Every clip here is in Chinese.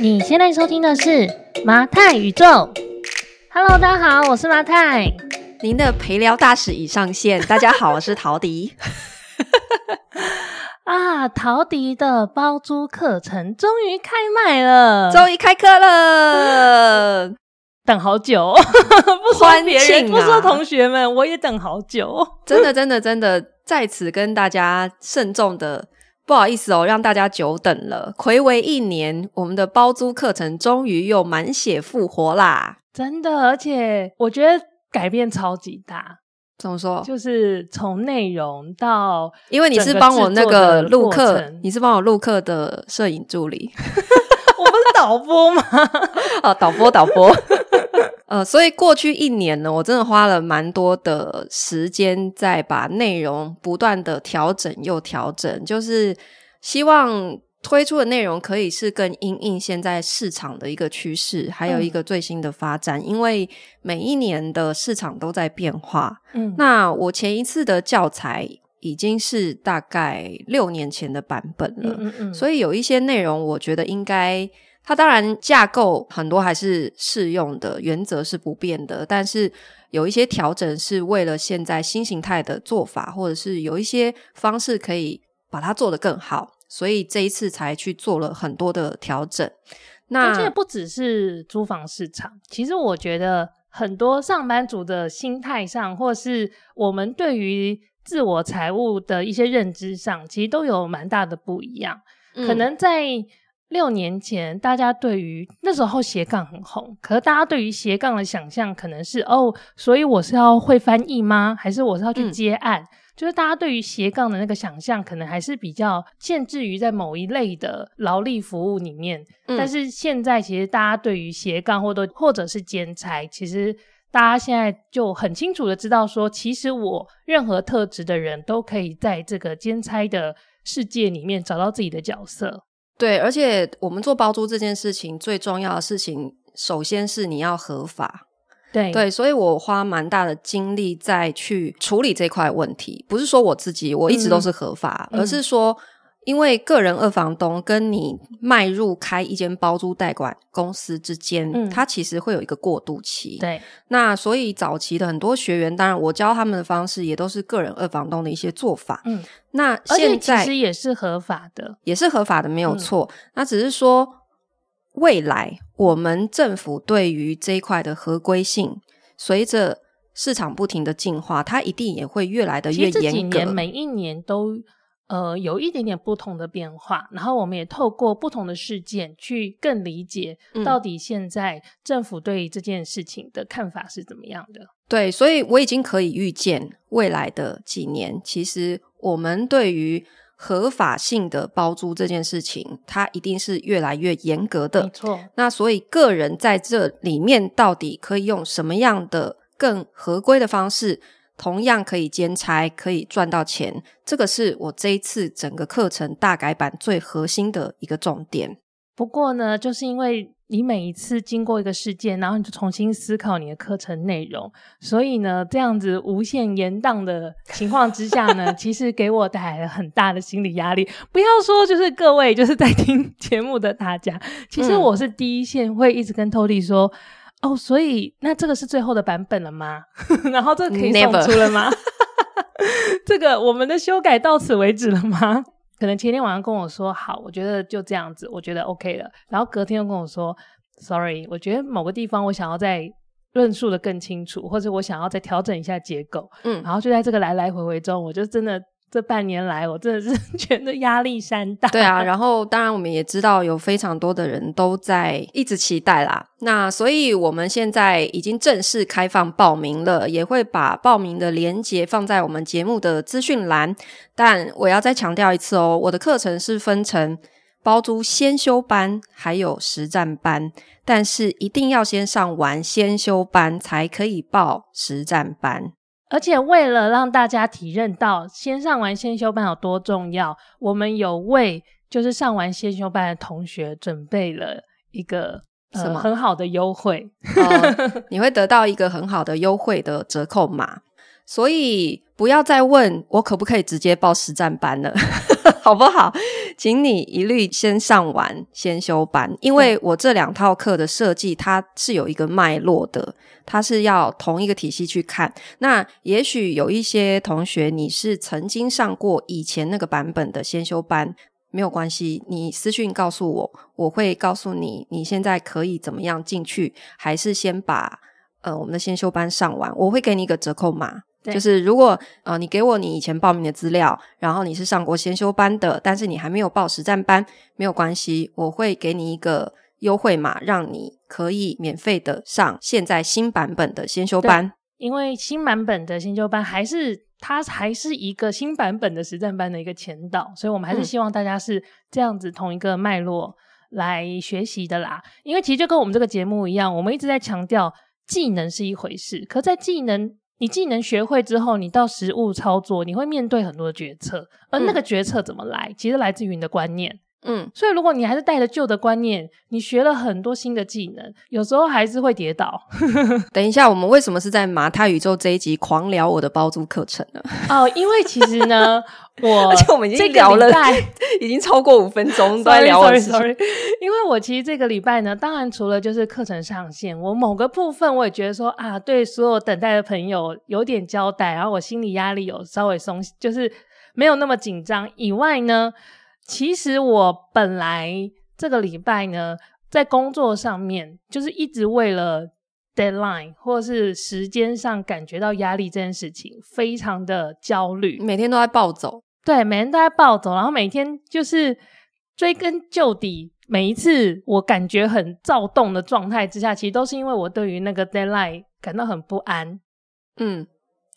你现在收听的是麻太宇宙。Hello，大家好，我是麻太。您的陪聊大使已上线。大家好，我是陶迪。啊，陶迪的包租课程终于开卖了，终于开课了，等好久。不说别人，啊、不说同学们，我也等好久。真的，真的，真的，在此跟大家慎重的。不好意思哦，让大家久等了。暌违一年，我们的包租课程终于又满血复活啦！真的，而且我觉得改变超级大。怎么说？就是从内容到，因为你是帮我那个录课，你是帮我录课的摄影助理。我不是导播吗？哦，导播，导播。呃，所以过去一年呢，我真的花了蛮多的时间在把内容不断的调整又调整，就是希望推出的内容可以是更因应现在市场的一个趋势，还有一个最新的发展。嗯、因为每一年的市场都在变化。嗯，那我前一次的教材已经是大概六年前的版本了，嗯嗯嗯，所以有一些内容，我觉得应该。它当然架构很多还是适用的，原则是不变的，但是有一些调整是为了现在新形态的做法，或者是有一些方式可以把它做得更好，所以这一次才去做了很多的调整。那这不只是租房市场，其实我觉得很多上班族的心态上，或是我们对于自我财务的一些认知上，其实都有蛮大的不一样，嗯、可能在。六年前，大家对于那时候斜杠很红，可是大家对于斜杠的想象可能是哦，所以我是要会翻译吗？还是我是要去接案？嗯、就是大家对于斜杠的那个想象，可能还是比较限制于在某一类的劳力服务里面。嗯、但是现在，其实大家对于斜杠或者或者是兼差，其实大家现在就很清楚的知道说，其实我任何特质的人都可以在这个兼差的世界里面找到自己的角色。对，而且我们做包租这件事情，最重要的事情，首先是你要合法。对对，所以我花蛮大的精力在去处理这块问题。不是说我自己我一直都是合法，嗯、而是说。因为个人二房东跟你迈入开一间包租代管公司之间，嗯，它其实会有一个过渡期。对，那所以早期的很多学员，当然我教他们的方式也都是个人二房东的一些做法。嗯，那现在其实也是合法的，也是合法的，没有错。嗯，那只是说未来我们政府对于这一块的合规性，随着市场不停的进化，它一定也会越来的越严格。每一年都。呃，有一点点不同的变化，然后我们也透过不同的事件去更理解到底现在政府对这件事情的看法是怎么样的。对，所以我已经可以预见未来的几年，其实我们对于合法性的包租这件事情，它一定是越来越严格的。没错。那所以个人在这里面到底可以用什么样的更合规的方式？同样可以兼差，可以赚到钱，这个是我这一次整个课程大改版最核心的一个重点。不过呢，就是因为你每一次经过一个事件，然后你就重新思考你的课程内容，所以呢，这样子无限延宕的情况之下呢，其实给我带来了很大的心理压力。不要说就是各位就是在听节目的大家，其实我是第一线会一直跟 Tody 说。哦，所以那这个是最后的版本了吗？然后这个可以送出了吗？这个我们的修改到此为止了吗？可能前天晚上跟我说好，我觉得就这样子，我觉得 OK 了。然后隔天又跟我说，Sorry，我觉得某个地方我想要再论述的更清楚，或者我想要再调整一下结构。嗯，然后就在这个来来回回中，我就真的。这半年来，我真的是 觉得压力山大。对啊，然后当然我们也知道有非常多的人都在一直期待啦。那所以我们现在已经正式开放报名了，也会把报名的链接放在我们节目的资讯栏。但我要再强调一次哦，我的课程是分成包租先修班还有实战班，但是一定要先上完先修班才可以报实战班。而且为了让大家体认到先上完先修班有多重要，我们有为就是上完先修班的同学准备了一个什么、呃、很好的优惠，哦、你会得到一个很好的优惠的折扣码，所以不要再问我可不可以直接报实战班了。好不好？请你一律先上完先修班，因为我这两套课的设计它是有一个脉络的，它是要同一个体系去看。那也许有一些同学你是曾经上过以前那个版本的先修班，没有关系，你私讯告诉我，我会告诉你你现在可以怎么样进去，还是先把呃我们的先修班上完，我会给你一个折扣码。就是如果呃你给我你以前报名的资料，然后你是上过先修班的，但是你还没有报实战班，没有关系，我会给你一个优惠码，让你可以免费的上现在新版本的先修班。因为新版本的先修班还是它还是一个新版本的实战班的一个前导，所以我们还是希望大家是这样子同一个脉络来学习的啦。因为其实就跟我们这个节目一样，我们一直在强调技能是一回事，可在技能。你技能学会之后，你到实物操作，你会面对很多的决策，而那个决策怎么来，嗯、其实来自于你的观念。嗯，所以如果你还是带着旧的观念，你学了很多新的技能，有时候还是会跌倒。等一下，我们为什么是在马太宇宙这一集狂聊我的包租课程呢？哦，因为其实呢，我而且我们已经聊了，已经超过五分钟都在聊。Sorry, sorry, sorry。因为我其实这个礼拜呢，当然除了就是课程上线，我某个部分我也觉得说啊，对所有等待的朋友有点交代，然后我心理压力有稍微松，就是没有那么紧张以外呢。其实我本来这个礼拜呢，在工作上面就是一直为了 deadline 或是时间上感觉到压力这件事情，非常的焦虑，每天都在暴走。对，每天都在暴走，然后每天就是追根究底。每一次我感觉很躁动的状态之下，其实都是因为我对于那个 deadline 感到很不安。嗯，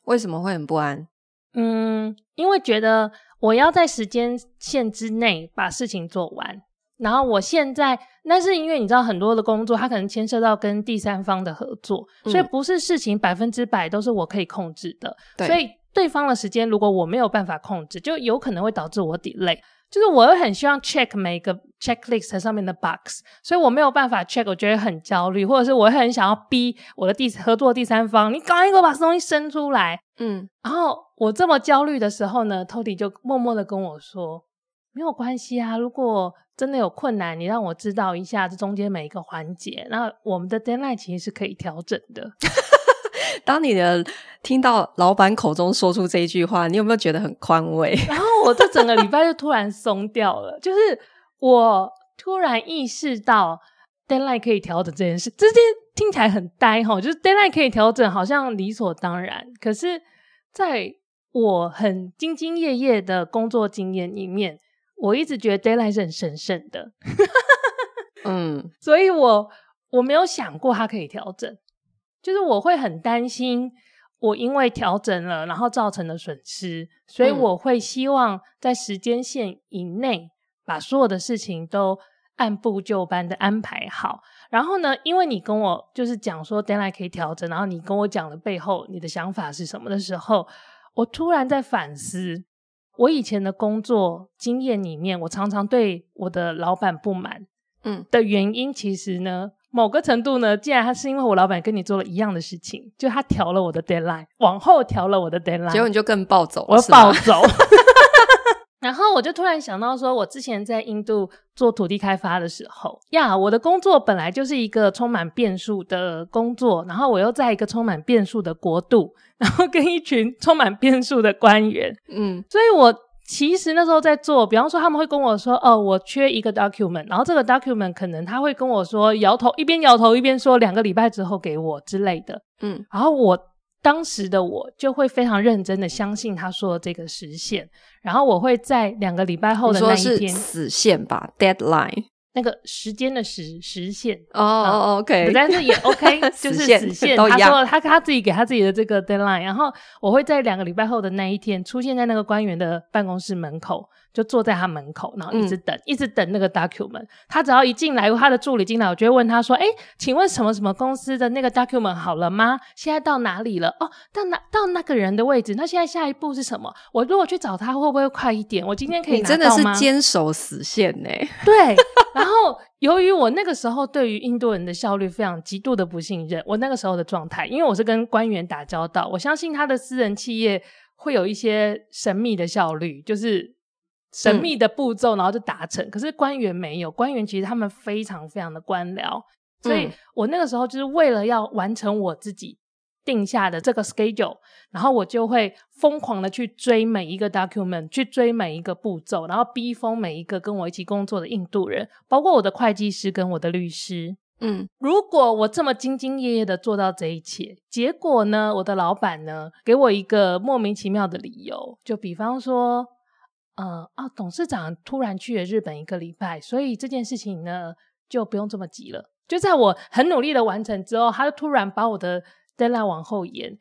为什么会很不安？嗯，因为觉得。我要在时间线之内把事情做完，然后我现在那是因为你知道很多的工作，它可能牵涉到跟第三方的合作，嗯、所以不是事情百分之百都是我可以控制的。对，所以对方的时间如果我没有办法控制，就有可能会导致我 delay。就是我又很希望 check 每个 checklist 上面的 box，所以我没有办法 check，我觉得很焦虑，或者是我很想要逼我的第合作第三方，你赶快给我把东西生出来。嗯，然后我这么焦虑的时候呢，Tody 就默默的跟我说，没有关系啊，如果真的有困难，你让我知道一下这中间每一个环节，那我们的 deadline 其实是可以调整的。当你的听到老板口中说出这一句话，你有没有觉得很宽慰？然后我这整个礼拜就突然松掉了，就是我突然意识到 deadline 可以调整这件事。这件听起来很呆哈，就是 deadline 可以调整，好像理所当然。可是在我很兢兢业业的工作经验里面，我一直觉得 deadline 是很神圣的。嗯，所以我我没有想过它可以调整。就是我会很担心，我因为调整了，然后造成的损失，所以我会希望在时间线以内把所有的事情都按部就班的安排好。然后呢，因为你跟我就是讲说 deadline 可以调整，然后你跟我讲了背后你的想法是什么的时候，我突然在反思，我以前的工作经验里面，我常常对我的老板不满，嗯，的原因其实呢。某个程度呢，既然他是因为我老板跟你做了一样的事情，就他调了我的 deadline，往后调了我的 deadline，结果你就更暴走我要暴走。然后我就突然想到说，我之前在印度做土地开发的时候呀，我的工作本来就是一个充满变数的工作，然后我又在一个充满变数的国度，然后跟一群充满变数的官员，嗯，所以我。其实那时候在做，比方说他们会跟我说：“哦，我缺一个 document，然后这个 document 可能他会跟我说摇头，一边摇头一边说两个礼拜之后给我之类的。”嗯，然后我当时的我就会非常认真的相信他说的这个时限，然后我会在两个礼拜后的那一天，死线吧，deadline。那个时间的时时限哦哦，OK，但是也 OK，就是死线。他说他他自己给他自己的这个 deadline，然后我会在两个礼拜后的那一天出现在那个官员的办公室门口。就坐在他门口，然后一直等，嗯、一直等那个 document。他只要一进来，他的助理进来，我就会问他说：“哎，请问什么什么公司的那个 document 好了吗？现在到哪里了？哦，到哪到那个人的位置？那现在下一步是什么？我如果去找他，会不会快一点？我今天可以拿到吗？”你真的是坚守死线呢。对。然后由于我那个时候对于印度人的效率非常极度的不信任，我那个时候的状态，因为我是跟官员打交道，我相信他的私人企业会有一些神秘的效率，就是。神秘的步骤，然后就达成。可是官员没有，官员其实他们非常非常的官僚，所以我那个时候就是为了要完成我自己定下的这个 schedule，然后我就会疯狂的去追每一个 document，去追每一个步骤，然后逼疯每一个跟我一起工作的印度人，包括我的会计师跟我的律师。嗯，如果我这么兢兢业业的做到这一切，结果呢，我的老板呢给我一个莫名其妙的理由，就比方说，呃啊，董事长突然去了日本一个礼拜，所以这件事情呢就不用这么急了。就在我很努力的完成之后，他就突然把我的 deadline 往后延。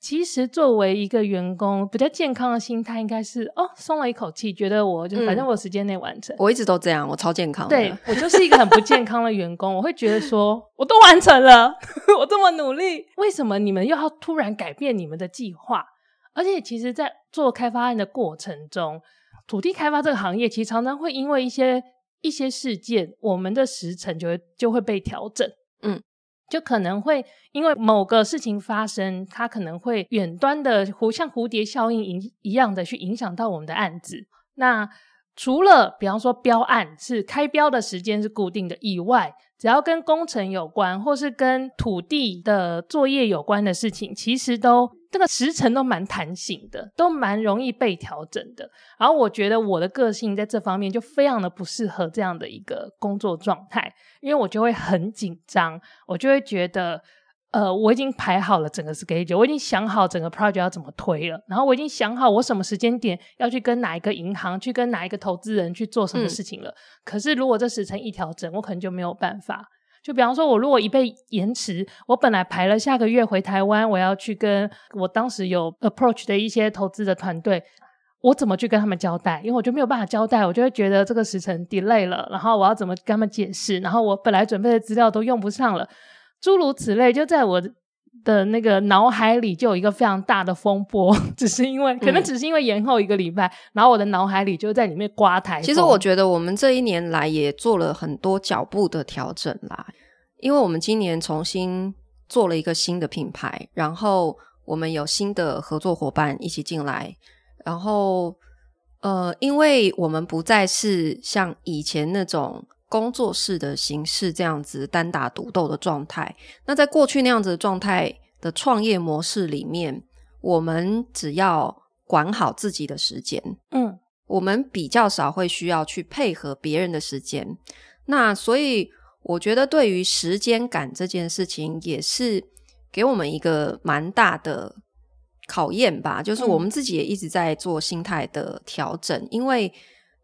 其实作为一个员工，比较健康的心态应该是哦，松了一口气，觉得我就反正我时间内完成。嗯。我一直都这样，我超健康的。对，我就是一个很不健康的员工，我会觉得说，我都完成了，我这么努力，为什么你们又要突然改变你们的计划？而且，其实，在做开发案的过程中，土地开发这个行业其实常常会因为一些一些事件，我们的时程就会就会被调整。嗯。就可能会因为某个事情发生，它可能会远端的蝴像蝴蝶效应影一样的去影响到我们的案子。那除了比方说标案是开标的时间是固定的以外，只要跟工程有关或是跟土地的作业有关的事情，其实都这个时程都蛮弹性的，都蛮容易被调整的。然后我觉得我的个性在这方面就非常的不适合这样的一个工作状态，因为我就会很紧张，我就会觉得。呃，我已经排好了整个 schedule，我已经想好整个 project 要怎么推了，然后我已经想好我什么时间点要去跟哪一个银行，去跟哪一个投资人去做什么事情了。嗯、可是如果这时程一调整，我可能就没有办法。就比方说，我如果一被延迟，我本来排了下个月回台湾，我要去跟我当时有 approach 的一些投资的团队，我怎么去跟他们交代？因为我就没有办法交代，我就会觉得这个时辰 delay 了，然后我要怎么跟他们解释？然后我本来准备的资料都用不上了。诸如此类，就在我的那个脑海里就有一个非常大的风波，只是因为可能只是因为延后一个礼拜，嗯、然后我的脑海里就在里面刮台风。其实我觉得我们这一年来也做了很多脚步的调整啦，因为我们今年重新做了一个新的品牌，然后我们有新的合作伙伴一起进来，然后呃，因为我们不再是像以前那种。工作室的形式这样子单打独斗的状态，那在过去那样子的状态的创业模式里面，我们只要管好自己的时间，嗯，我们比较少会需要去配合别人的时间。那所以我觉得对于时间感这件事情，也是给我们一个蛮大的考验吧。就是我们自己也一直在做心态的调整，因为。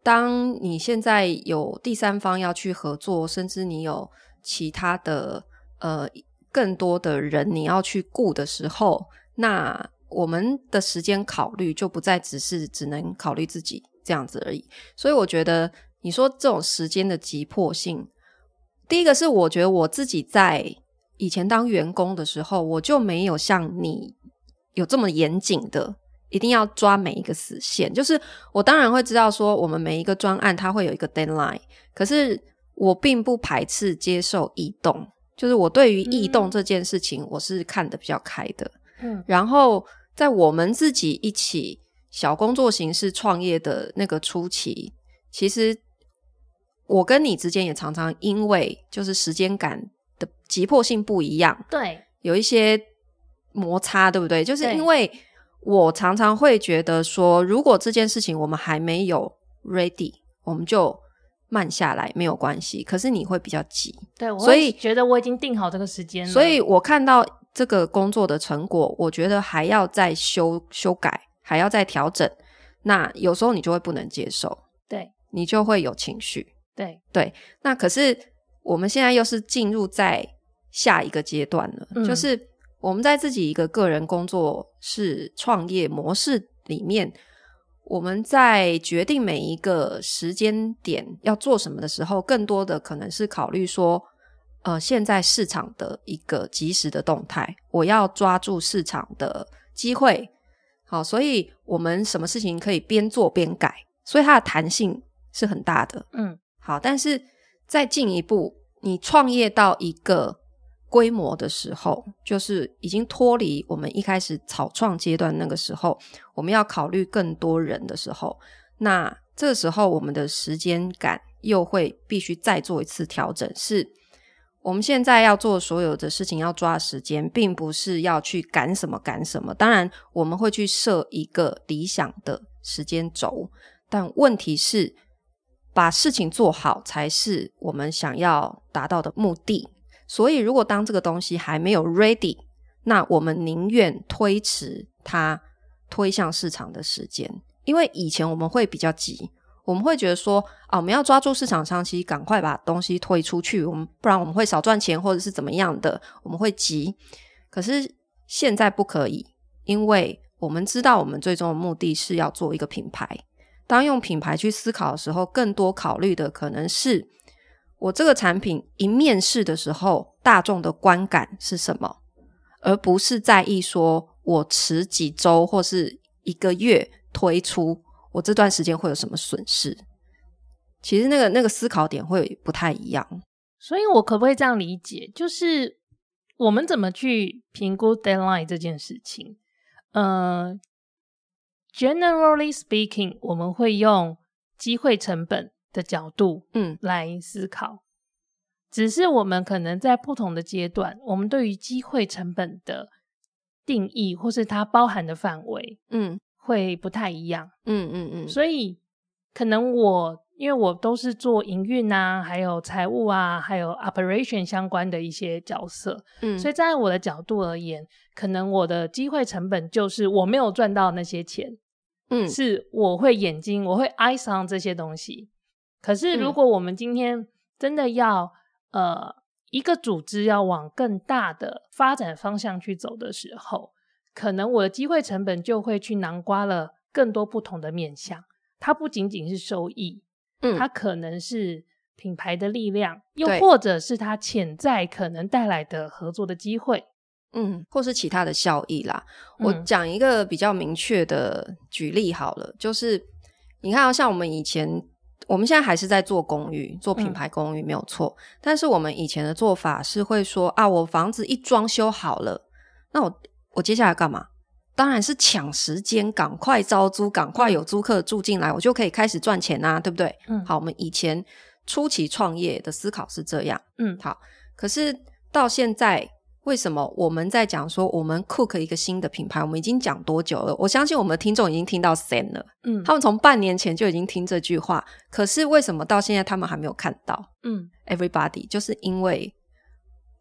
当你现在有第三方要去合作，甚至你有其他的呃更多的人你要去顾的时候，那我们的时间考虑就不再只是只能考虑自己这样子而已。所以我觉得你说这种时间的急迫性，第一个是我觉得我自己在以前当员工的时候，我就没有像你有这么严谨的。一定要抓每一个死线，就是我当然会知道说，我们每一个专案它会有一个 deadline，可是我并不排斥接受异动，就是我对于异动这件事情，我是看得比较开的。嗯，然后在我们自己一起小工作形式创业的那个初期，其实我跟你之间也常常因为就是时间感的急迫性不一样，对，有一些摩擦，对不对？就是因为。我常常会觉得说，如果这件事情我们还没有 ready，我们就慢下来没有关系。可是你会比较急，对，所以觉得我已经定好这个时间了。所以我看到这个工作的成果，我觉得还要再修修改，还要再调整。那有时候你就会不能接受，对，你就会有情绪，对对。那可是我们现在又是进入在下一个阶段了，嗯、就是。我们在自己一个个人工作室创业模式里面，我们在决定每一个时间点要做什么的时候，更多的可能是考虑说，呃，现在市场的一个及时的动态，我要抓住市场的机会。好，所以我们什么事情可以边做边改，所以它的弹性是很大的。嗯，好，但是再进一步，你创业到一个。规模的时候，就是已经脱离我们一开始草创阶段那个时候，我们要考虑更多人的时候，那这时候我们的时间感又会必须再做一次调整，是我们现在要做所有的事情要抓时间，并不是要去赶什么赶什么。当然，我们会去设一个理想的时间轴，但问题是，把事情做好才是我们想要达到的目的。所以，如果当这个东西还没有 ready，那我们宁愿推迟它推向市场的时间。因为以前我们会比较急，我们会觉得说啊，我们要抓住市场商机，赶快把东西推出去，我们不然我们会少赚钱，或者是怎么样的，我们会急。可是现在不可以，因为我们知道我们最终的目的是要做一个品牌。当用品牌去思考的时候，更多考虑的可能是我这个产品一面世的时候，大众的观感是什么，而不是在意说我迟几周或是一个月。推出我这段时间会有什么损失？其实那个那个思考点会不太一样。所以我可不可以这样理解？就是我们怎么去评估 deadline 这件事情？呃，generally speaking，我们会用机会成本的角度，嗯，来思考。嗯。只是我们可能在不同的阶段，我们对于机会成本的定义，或是它包含的范围，嗯。会不太一样，嗯嗯嗯，所以可能我因为我都是做营运啊，还有财务啊，还有 operation 相关的一些角色，嗯，所以在我的角度而言，可能我的机会成本就是我没有赚到那些钱，嗯，是我会眼睛我会 eyes on 这些东西。可是如果我们今天真的要、嗯、呃一个组织要往更大的发展方向去走的时候。可能我的机会成本就会去囊括了更多不同的面向，它不仅仅是收益，嗯，它可能是品牌的力量，又或者是它潜在可能带来的合作的机会，嗯，或是其他的效益啦。嗯，我讲一个比较明确的举例好了，就是你看，像我们以前，我们现在还是在做公寓，做品牌公寓没有错，嗯，但是我们以前的做法是会说啊，我房子一装修好了，那我。我接下来干嘛？当然是抢时间，赶快招租，赶快有租客住进来，我就可以开始赚钱啊，对不对？嗯，好，我们以前初期创业的思考是这样，嗯，好。可是到现在，为什么我们在讲说我们 Cook 一个新的品牌？我们已经讲多久了？我相信我们的听众已经听到三了，嗯，他们从半年前就已经听这句话，可是为什么到现在他们还没有看到？嗯，Everybody 就是因为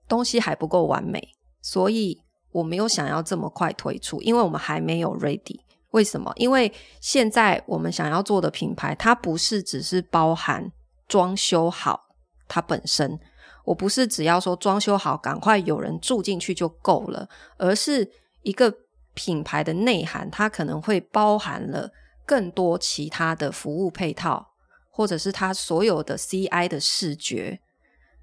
东西还不够完美，所以。我没有想要这么快推出，因为我们还没有 ready。为什么？因为现在我们想要做的品牌，它不是只是包含装修好它本身，我不是只要说装修好，赶快有人住进去就够了，而是一个品牌的内涵，它可能会包含了更多其他的服务配套，或者是它所有的 CI 的视觉，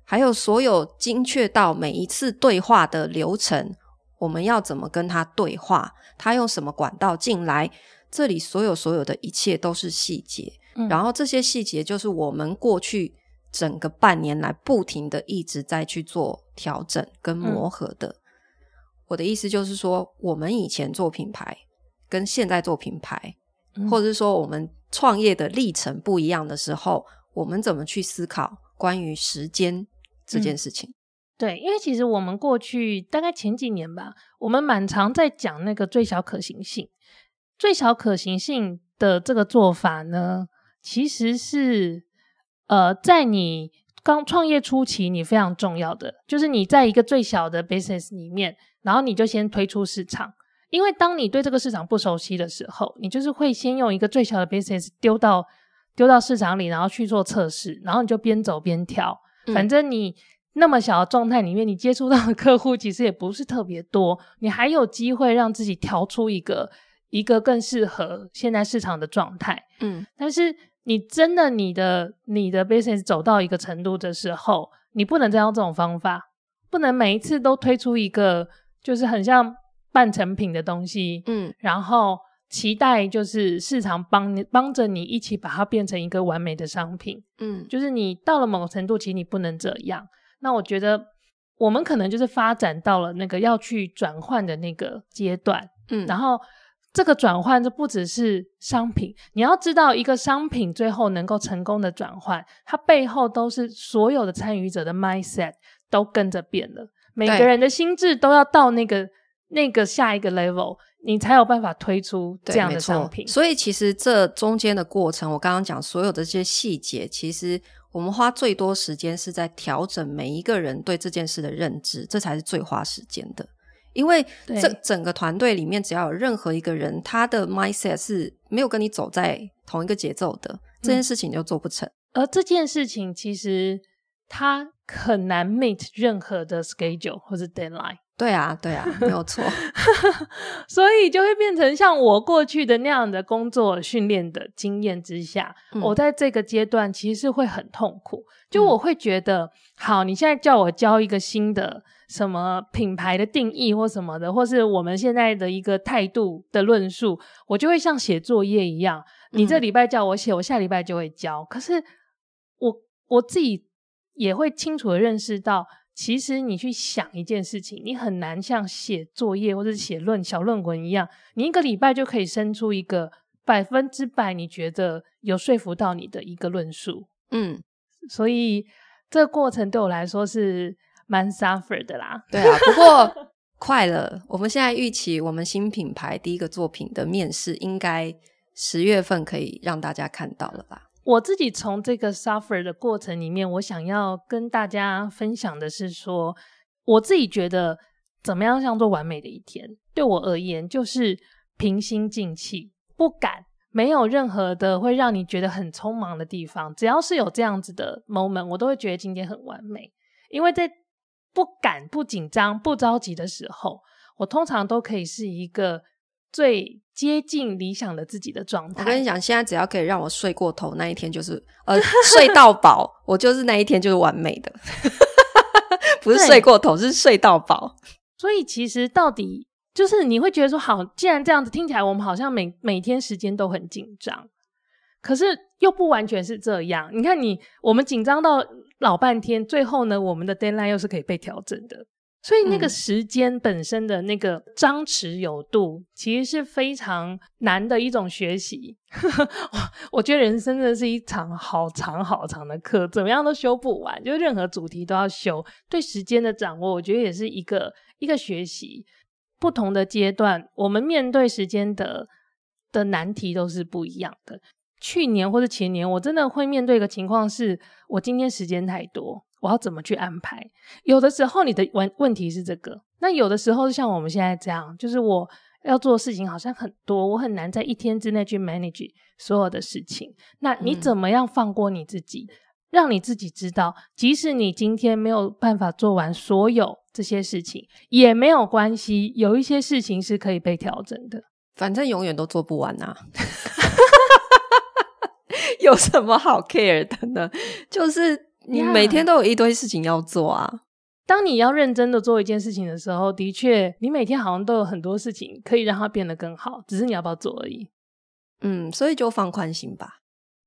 还有所有精确到每一次对话的流程。我们要怎么跟他对话？他用什么管道进来？这里所有所有的一切都是细节，嗯，然后这些细节就是我们过去整个半年来不停的一直在去做调整跟磨合的。嗯，我的意思就是说，我们以前做品牌跟现在做品牌，嗯，或者是说我们创业的历程不一样的时候，我们怎么去思考关于时间这件事情？嗯对，因为其实我们过去大概前几年吧，我们蛮常在讲那个最小可行性。最小可行性的这个做法呢，其实是呃，在你刚创业初期，你非常重要的，就是你在一个最小的 business 里面，然后你就先推出市场。因为当你对这个市场不熟悉的时候，你就是会先用一个最小的 business 丢到丢到市场里，然后去做测试，然后你就边走边跳，反正你。嗯那么小的状态里面，你接触到的客户其实也不是特别多，你还有机会让自己调出一个一个更适合现在市场的状态。嗯，但是你真的你的你的 business 走到一个程度的时候，你不能再用这种方法，不能每一次都推出一个就是很像半成品的东西，嗯，然后期待就是市场帮你帮着你一起把它变成一个完美的商品，嗯，就是你到了某个程度，其实你不能这样。那我觉得我们可能就是发展到了那个要去转换的那个阶段，嗯，然后这个转换，就不只是商品。你要知道，一个商品最后能够成功的转换，它背后都是所有的参与者的 mindset 都跟着变了。每个人的心智都要到那个那个下一个 level，你才有办法推出这样的商品。所以，其实这中间的过程，我刚刚讲所有的这些细节，其实我们花最多时间是在调整每一个人对这件事的认知，这才是最花时间的。因为这整个团队里面，只要有任何一个人，他的 mindset 是没有跟你走在同一个节奏的，这件事情就做不成。嗯、而这件事情其实他很难 meet 任何的 schedule 或者 deadline。对啊，对啊，没有错。所以就会变成像我过去的那样的工作训练的经验之下，嗯、我在这个阶段其实是会很痛苦。就我会觉得，嗯、好，你现在叫我教一个新的。什么品牌的定义或什么的，或是我们现在的一个态度的论述，我就会像写作业一样。你这礼拜叫我写，我下礼拜就会教。可是我我自己也会清楚的认识到，其实你去想一件事情，你很难像写作业或者写论小论文一样，你一个礼拜就可以生出一个百分之百你觉得有说服到你的一个论述。嗯，所以这个过程对我来说是。蛮 suffer 的啦，对啊，不过 快了。我们现在预期我们新品牌第一个作品的面试，应该十月份可以让大家看到了吧？我自己从这个 suffer 的过程里面，我想要跟大家分享的是说，我自己觉得怎么样像做完美的一天，对我而言就是平心静气，不敢，没有任何的会让你觉得很匆忙的地方。只要是有这样子的 moment，我都会觉得今天很完美，因为在不敢、不紧张、不着急的时候，我通常都可以是一个最接近理想的自己的状态。我跟你讲，现在只要可以让我睡过头，那一天就是呃 睡到饱，我就是那一天就是完美的。不是睡过头，是睡到饱。所以其实到底就是你会觉得说，好，既然这样子听起来，我们好像每每天时间都很紧张，可是又不完全是这样。你看你，我们紧张到。老半天，最后呢，我们的 deadline 又是可以被调整的，所以那个时间本身的那个张弛有度，其实是非常难的一种学习。我觉得人生真的是一场好长好长的课，怎么样都修不完，就任何主题都要修。对时间的掌握，我觉得也是一个一个学习。不同的阶段，我们面对时间的的难题都是不一样的。去年或者前年，我真的会面对一个情况是，我今天时间太多，我要怎么去安排？有的时候你的问问题是这个，那有的时候像我们现在这样，就是我要做的事情好像很多，我很难在一天之内去 manage 所有的事情。那你怎么样放过你自己，嗯、让你自己知道，即使你今天没有办法做完所有这些事情，也没有关系，有一些事情是可以被调整的，反正永远都做不完呐、啊。有什么好 care 的呢？就是你每天都有一堆事情要做啊。当你要认真的做一件事情的时候，的确，你每天好像都有很多事情可以让它变得更好，只是你要不要做而已。嗯，所以就放宽心吧。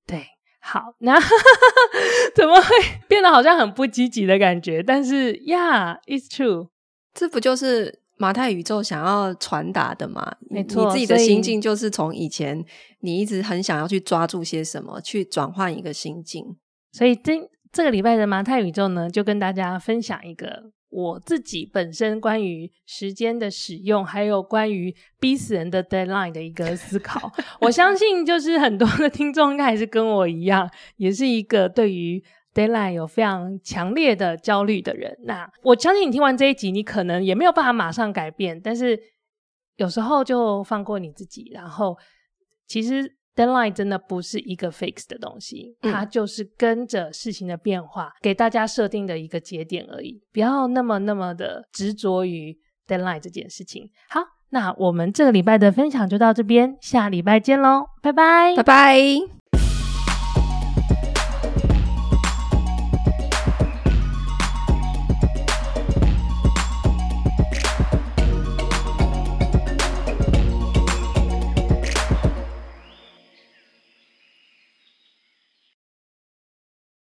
对，好，那 怎么会变得好像很不积极的感觉？但是，Yeah，it's true，这不就是？马太宇宙想要传达的嘛，没错，你自己的心境就是从以前你一直很想要去抓住些什么，去转换一个心境。所以这这个礼拜的马太宇宙呢，就跟大家分享一个我自己本身关于时间的使用，还有关于逼死人的 deadline 的一个思考。我相信，就是很多的听众应该还是跟我一样，也是一个对于。Deadline 有非常强烈的焦虑的人，那我相信你听完这一集，你可能也没有办法马上改变，但是有时候就放过你自己，然后其实 Deadline 真的不是一个 fix 的东西，它就是跟着事情的变化给大家设定的一个节点而已，不要那么那么的执着于 Deadline 这件事情。好，那我们这个礼拜的分享就到这边，下礼拜见喽，拜拜，拜拜。